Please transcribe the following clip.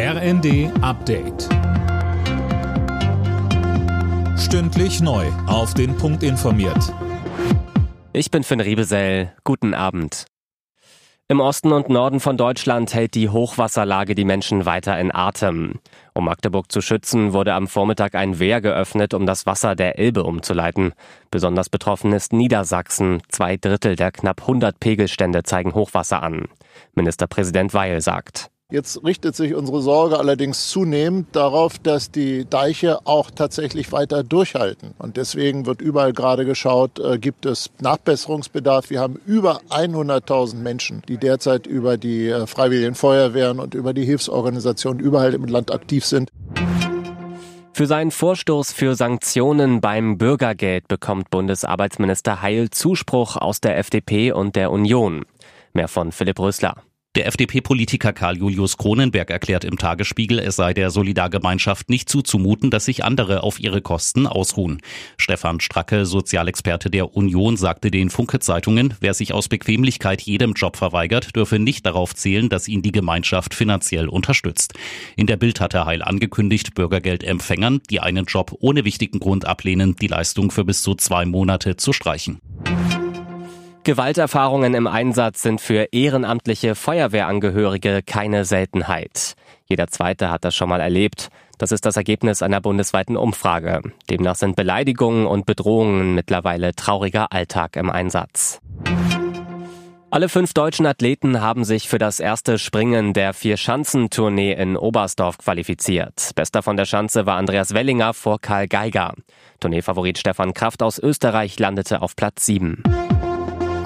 RND Update. Stündlich neu. Auf den Punkt informiert. Ich bin Finn Riebesell. Guten Abend. Im Osten und Norden von Deutschland hält die Hochwasserlage die Menschen weiter in Atem. Um Magdeburg zu schützen, wurde am Vormittag ein Wehr geöffnet, um das Wasser der Elbe umzuleiten. Besonders betroffen ist Niedersachsen. Zwei Drittel der knapp 100 Pegelstände zeigen Hochwasser an. Ministerpräsident Weil sagt. Jetzt richtet sich unsere Sorge allerdings zunehmend darauf, dass die Deiche auch tatsächlich weiter durchhalten. Und deswegen wird überall gerade geschaut, äh, gibt es Nachbesserungsbedarf. Wir haben über 100.000 Menschen, die derzeit über die äh, Freiwilligen Feuerwehren und über die Hilfsorganisationen überall im Land aktiv sind. Für seinen Vorstoß für Sanktionen beim Bürgergeld bekommt Bundesarbeitsminister Heil Zuspruch aus der FDP und der Union. Mehr von Philipp Rösler. Der FDP-Politiker Karl Julius Kronenberg erklärt im Tagesspiegel, es sei der Solidargemeinschaft nicht zuzumuten, dass sich andere auf ihre Kosten ausruhen. Stefan Stracke, Sozialexperte der Union, sagte den Funke-Zeitungen, wer sich aus Bequemlichkeit jedem Job verweigert, dürfe nicht darauf zählen, dass ihn die Gemeinschaft finanziell unterstützt. In der Bild hat er Heil angekündigt, Bürgergeldempfängern, die einen Job ohne wichtigen Grund ablehnen, die Leistung für bis zu zwei Monate zu streichen. Gewalterfahrungen im Einsatz sind für ehrenamtliche Feuerwehrangehörige keine Seltenheit. Jeder zweite hat das schon mal erlebt. Das ist das Ergebnis einer bundesweiten Umfrage. Demnach sind Beleidigungen und Bedrohungen mittlerweile trauriger Alltag im Einsatz. Alle fünf deutschen Athleten haben sich für das erste Springen der Vier-Schanzentournee in Oberstdorf qualifiziert. Bester von der Schanze war Andreas Wellinger vor Karl Geiger. Tourneefavorit Stefan Kraft aus Österreich landete auf Platz sieben.